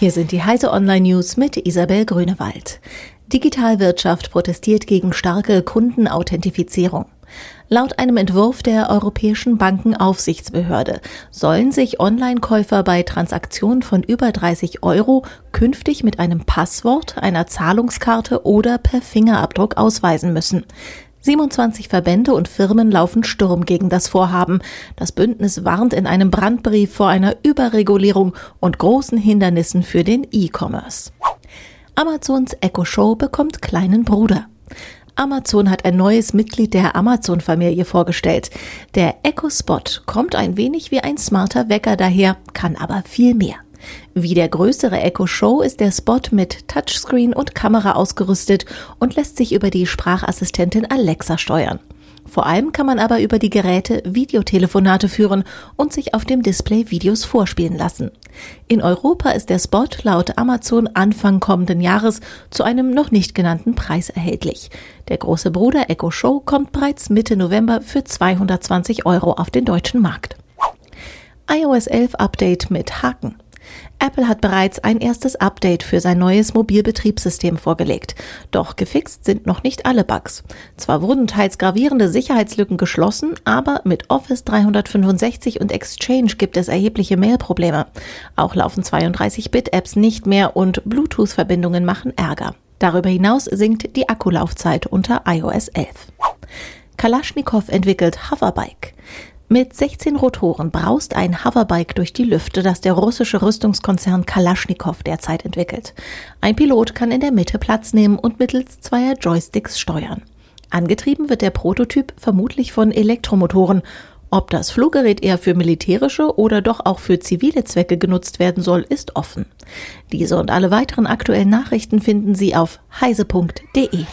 Hier sind die Heise Online News mit Isabel Grünewald. Digitalwirtschaft protestiert gegen starke Kundenauthentifizierung. Laut einem Entwurf der Europäischen Bankenaufsichtsbehörde sollen sich Online-Käufer bei Transaktionen von über 30 Euro künftig mit einem Passwort, einer Zahlungskarte oder per Fingerabdruck ausweisen müssen. 27 Verbände und Firmen laufen Sturm gegen das Vorhaben. Das Bündnis warnt in einem Brandbrief vor einer Überregulierung und großen Hindernissen für den E-Commerce. Amazons Echo Show bekommt kleinen Bruder. Amazon hat ein neues Mitglied der Amazon-Familie vorgestellt. Der Echo Spot kommt ein wenig wie ein smarter Wecker daher, kann aber viel mehr. Wie der größere Echo Show ist der Spot mit Touchscreen und Kamera ausgerüstet und lässt sich über die Sprachassistentin Alexa steuern. Vor allem kann man aber über die Geräte Videotelefonate führen und sich auf dem Display Videos vorspielen lassen. In Europa ist der Spot laut Amazon Anfang kommenden Jahres zu einem noch nicht genannten Preis erhältlich. Der große Bruder Echo Show kommt bereits Mitte November für 220 Euro auf den deutschen Markt. iOS 11 Update mit Haken. Apple hat bereits ein erstes Update für sein neues Mobilbetriebssystem vorgelegt. Doch gefixt sind noch nicht alle Bugs. Zwar wurden teils gravierende Sicherheitslücken geschlossen, aber mit Office 365 und Exchange gibt es erhebliche Mailprobleme. Auch laufen 32-Bit-Apps nicht mehr und Bluetooth-Verbindungen machen Ärger. Darüber hinaus sinkt die Akkulaufzeit unter iOS 11. Kalaschnikow entwickelt Hoverbike. Mit 16 Rotoren braust ein Hoverbike durch die Lüfte, das der russische Rüstungskonzern Kalaschnikow derzeit entwickelt. Ein Pilot kann in der Mitte Platz nehmen und mittels zweier Joysticks steuern. Angetrieben wird der Prototyp vermutlich von Elektromotoren. Ob das Fluggerät eher für militärische oder doch auch für zivile Zwecke genutzt werden soll, ist offen. Diese und alle weiteren aktuellen Nachrichten finden Sie auf heise.de.